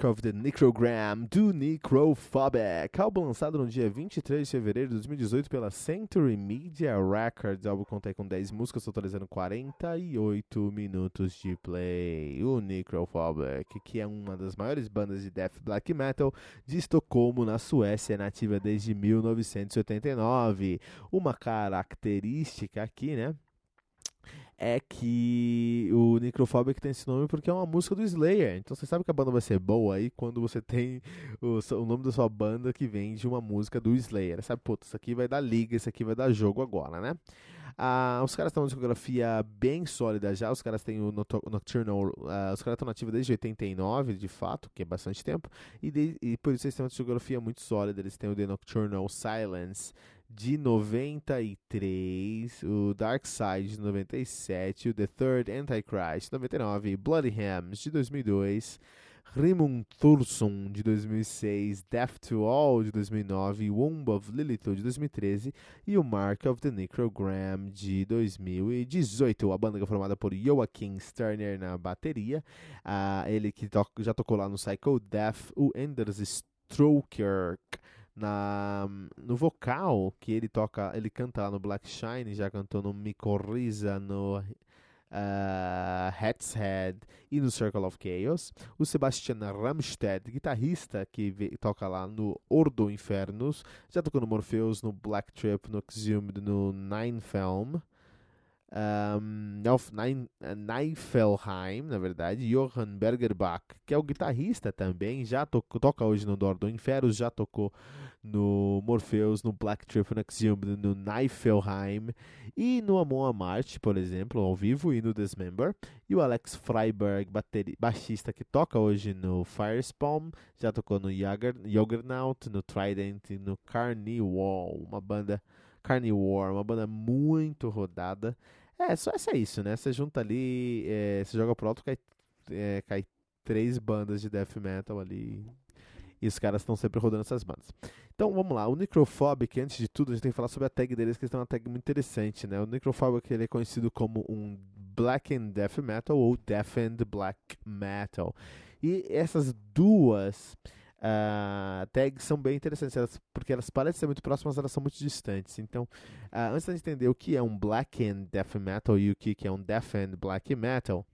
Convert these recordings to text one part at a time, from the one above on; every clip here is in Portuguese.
Mark of the Necrogram do Necrophobic, álbum lançado no dia 23 de fevereiro de 2018 pela Century Media Records. Álbum conta com 10 músicas, totalizando 48 minutos de play. O Necrophobic, que é uma das maiores bandas de death black metal de Estocolmo, na Suécia, nativa desde 1989. Uma característica aqui, né? É que o Necrophobic tem esse nome porque é uma música do Slayer. Então você sabe que a banda vai ser boa aí quando você tem o, o nome da sua banda que vem de uma música do Slayer. Sabe, putz, isso aqui vai dar liga, isso aqui vai dar jogo agora, né? Ah, os caras têm uma discografia bem sólida já, os caras têm o Nocturnal, ah, os caras estão nativos desde 89, de fato, que é bastante tempo, e, de, e por isso eles têm uma discografia muito sólida, eles têm o The Nocturnal Silence, de 93, o Dark Side de 97, o The Third Antichrist de 99, Bloody Hams de 2002, Rimund Thursson de 2006, Death to All de 2009, Womb of Lilith de 2013 e o Mark of the Necrogram de 2018. A banda é formada por Joachim Sterner na bateria, uh, ele que to já tocou lá no Psycho Death, o Anders Stroker na, no vocal que ele toca, ele canta lá no Black Shine, já cantou no Micorriza, no uh, Hat's Head e no Circle of Chaos. O Sebastian Ramstedt, guitarrista que toca lá no Ordo Infernus, já tocou no Morpheus, no Black Trip, no Exhumed, no Nine Film um, Neifelheim, na verdade, Johann Bergerbach, que é o guitarrista também, já to toca hoje no Dor do Inferno, já tocou no Morpheus, no Black Trip, no Exhumed, no Neifelheim e no Amon Amart, por exemplo, ao vivo, e no Dismember. E o Alex Freiberg, baixista, que toca hoje no Firespawn, já tocou no Juggernaut, no Trident e no Carnival, uma banda Carnivore, uma banda muito rodada. É, só é isso, né? Você junta ali, é, você joga pro alto, cai, é, cai três bandas de death metal ali. E os caras estão sempre rodando essas bandas. Então vamos lá, o Necrophobic, antes de tudo, a gente tem que falar sobre a tag deles, que eles têm uma tag muito interessante, né? O Necrophobic ele é conhecido como um Black and Death Metal ou Death and Black Metal. E essas duas uh, tags são bem interessantes, elas, porque elas parecem ser muito próximas, elas são muito distantes. Então, uh, antes de entender o que é um Black and Death Metal e o que é um Death and Black Metal,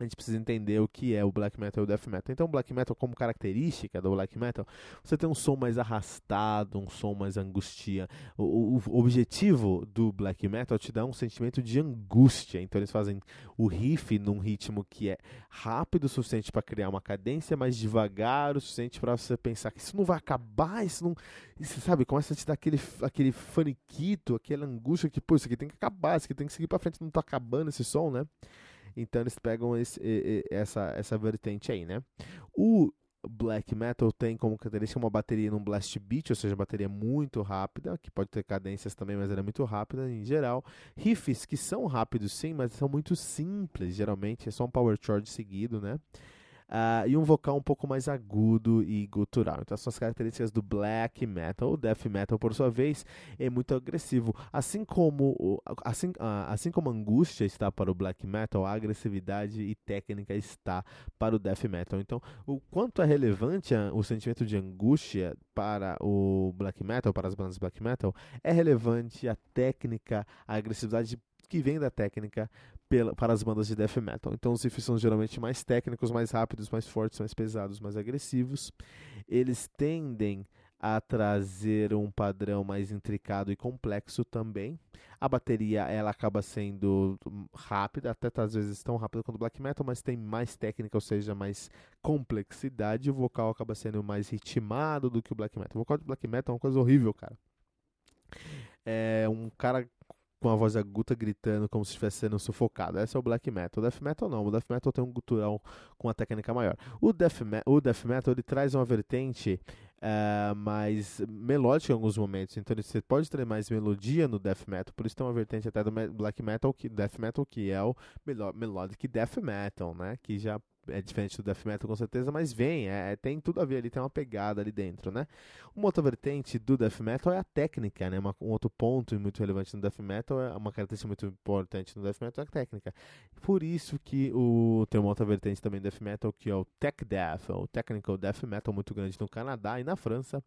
a gente precisa entender o que é o black metal e o death metal. Então, o black metal, como característica do black metal, você tem um som mais arrastado, um som mais angustia. O, o, o objetivo do black metal te dar um sentimento de angústia. Então, eles fazem o riff num ritmo que é rápido o suficiente para criar uma cadência, mas devagar o suficiente para você pensar que isso não vai acabar, isso não. Isso, sabe, começa a te dar aquele, aquele faniquito, aquela angústia que, pô, isso aqui tem que acabar, isso aqui tem que seguir para frente, não tá acabando esse som, né? Então eles pegam esse, essa, essa vertente aí, né? O black metal tem como característica uma bateria num blast beat, ou seja, bateria muito rápida, que pode ter cadências também, mas ela é muito rápida em geral. Riffs que são rápidos sim, mas são muito simples, geralmente é só um power chord seguido, né? Uh, e um vocal um pouco mais agudo e gutural. Então, são as características do black metal. O death metal, por sua vez, é muito agressivo. Assim como, assim, uh, assim como a angústia está para o black metal, a agressividade e técnica está para o death metal. Então, o quanto é relevante o sentimento de angústia para o black metal, para as bandas black metal, é relevante a técnica, a agressividade que vem da técnica pela, para as bandas de death metal. Então os riffs são geralmente mais técnicos, mais rápidos, mais fortes, mais pesados, mais agressivos. Eles tendem a trazer um padrão mais intricado e complexo também. A bateria ela acaba sendo rápida, até às vezes tão rápida quanto o black metal, mas tem mais técnica, ou seja, mais complexidade. O vocal acaba sendo mais ritmado do que o black metal. O vocal de black metal é uma coisa horrível, cara. É um cara com a voz aguda gritando como se estivesse sendo sufocado. Esse é o black metal. O death metal não. O death metal tem um gutural com uma técnica maior. O death, o death metal ele traz uma vertente uh, mais melódica em alguns momentos. Então você pode ter mais melodia no death metal. Por isso tem uma vertente até do black metal, que death metal que é o melodic death metal, né? Que já é diferente do death metal com certeza, mas vem, é, é, tem tudo a ver ali, tem uma pegada ali dentro, né? Uma outra vertente do death metal é a técnica, né? Uma, um outro ponto muito relevante no death metal, é uma característica muito importante no death metal é a técnica. Por isso que o, tem uma outra vertente também do death metal, que é o tech death, o technical death metal muito grande no Canadá e na França,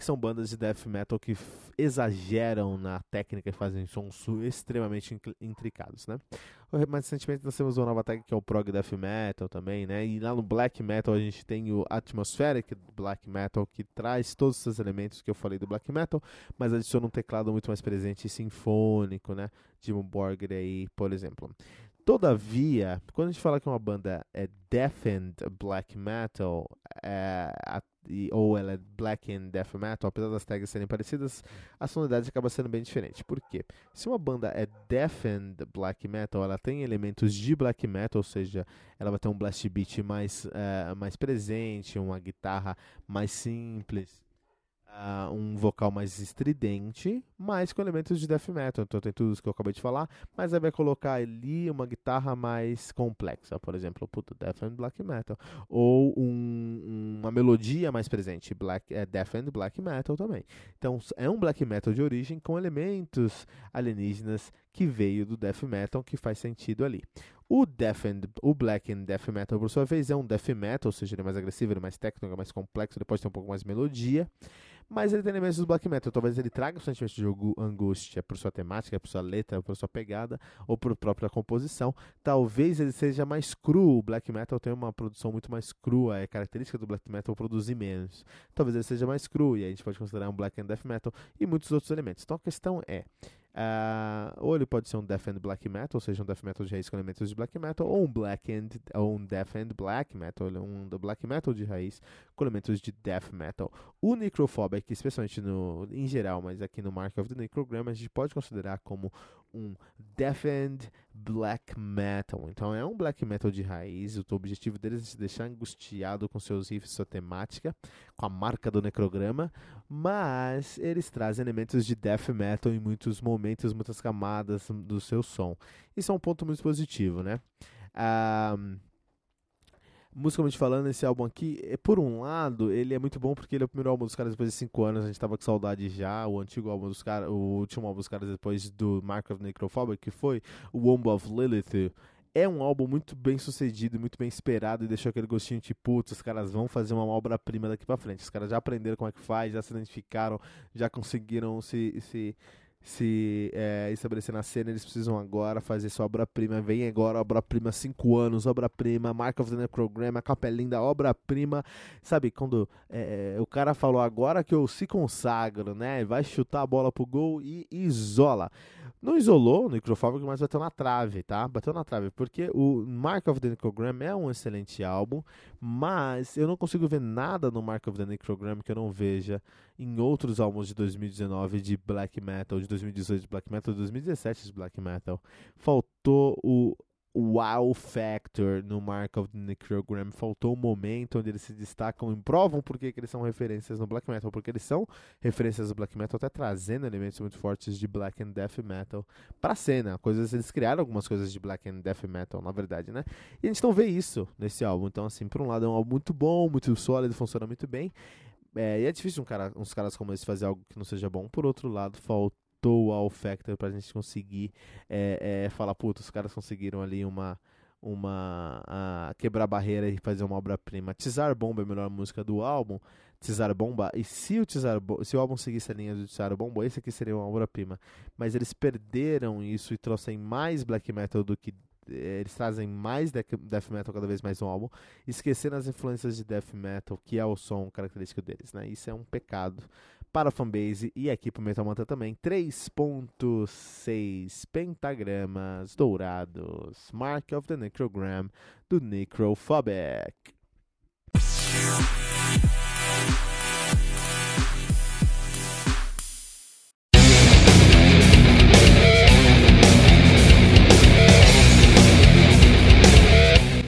que são bandas de death metal que exageram na técnica e fazem sons extremamente intricados, né? Mais recentemente nós temos uma nova tag que é o prog death metal também, né? E lá no black metal a gente tem o atmospheric black metal que traz todos esses elementos que eu falei do black metal, mas adiciona um teclado muito mais presente e sinfônico, né? Jim Borger aí, por exemplo. Todavia, quando a gente fala que uma banda é deafened black metal, é, a, e, ou ela é black and death metal, apesar das tags serem parecidas, a sonoridade acaba sendo bem diferente. Por quê? Se uma banda é deafened black metal, ela tem elementos de black metal, ou seja, ela vai ter um blast beat mais, uh, mais presente, uma guitarra mais simples uh, um vocal mais estridente, mas com elementos de death metal. Então tem tudo isso que eu acabei de falar, mas aí vai colocar ali uma guitarra mais complexa, por exemplo, puto, death and black metal, ou um, uma melodia mais presente, black, é, death and black metal também. Então é um black metal de origem com elementos alienígenas que veio do death metal, que faz sentido ali. O, death and, o black and death metal, por sua vez, é um death metal, ou seja, ele é mais agressivo, ele é mais técnico, é mais complexo, ele pode ter um pouco mais de melodia mas ele tem elementos do black metal. Talvez ele traga o sentimento de angústia por sua temática, por sua letra, por sua pegada ou por própria composição. Talvez ele seja mais cru. O black metal tem uma produção muito mais crua. É característica do black metal produzir menos. Talvez ele seja mais cru e aí a gente pode considerar um black and death metal e muitos outros elementos. Então a questão é Uh, ou ele pode ser um death and black metal, ou seja, um death metal de raiz com elementos de black metal, ou um black and ou um death and black metal, um black metal de raiz com elementos de death metal. O Necrophobic, especialmente no em geral, mas aqui no Mark of the Necrogram, a gente pode considerar como um death and black metal. Então é um black metal de raiz. O objetivo deles é se deixar angustiado com seus riffs, sua temática, com a marca do necrograma, mas eles trazem elementos de death metal em muitos momentos, muitas camadas do seu som. Isso é um ponto muito positivo, né? Um, musicalmente falando, esse álbum aqui, é, por um lado, ele é muito bom porque ele é o primeiro álbum dos caras depois de 5 anos, a gente tava com saudade já, o antigo álbum dos caras, o último álbum dos caras depois do Mark of Necrophobic, que foi o Womb of Lilith, é um álbum muito bem sucedido, muito bem esperado e deixou aquele gostinho de putz, os caras vão fazer uma obra-prima daqui para frente. Os caras já aprenderam como é que faz, já se identificaram, já conseguiram se, se se é, estabelecer na cena, eles precisam agora fazer sua obra-prima. Vem agora, obra-prima, 5 anos, obra-prima, Mark of the Necrogram, capelinha da obra-prima. Sabe, quando é, o cara falou agora que eu se consagro, né? Vai chutar a bola pro gol e isola. Não isolou o Necrophobic, mas bateu na trave, tá? Bateu na trave, porque o Mark of the Necrogram é um excelente álbum, mas eu não consigo ver nada no Mark of the Necrogram que eu não veja em outros álbuns de 2019 de black metal, de 2018 de black metal, de 2017 de black metal. Faltou o wow factor no Mark of the Necrogram. Faltou um momento onde eles se destacam e provam por que eles são referências no black metal, porque eles são referências do black metal, até trazendo elementos muito fortes de black and death metal pra cena. Coisas, eles criaram algumas coisas de black and death metal, na verdade, né? E a gente não vê isso nesse álbum. Então, assim, por um lado é um álbum muito bom, muito sólido, funciona muito bem. É, e é difícil um cara, uns caras como esse fazer algo que não seja bom. Por outro lado, falta aumentou o wow factor pra gente conseguir é, é, falar, puta, os caras conseguiram ali uma uma a quebrar barreira e fazer uma obra-prima. Tizar Bomba é a melhor música do álbum. Tizar Bomba, e se o Tizar se o álbum seguisse a linha do Tizar Bomba, esse aqui seria uma obra-prima. Mas eles perderam isso e trouxeram mais black metal do que eles trazem mais death metal cada vez mais no álbum, esquecendo as influências de death metal, que é o som característico deles, né? Isso é um pecado para a fanbase e aqui para o Metal Mantra também. 3.6 pentagramas dourados. Mark of the Necrogram do Necrophobic.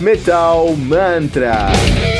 Metal Mantra.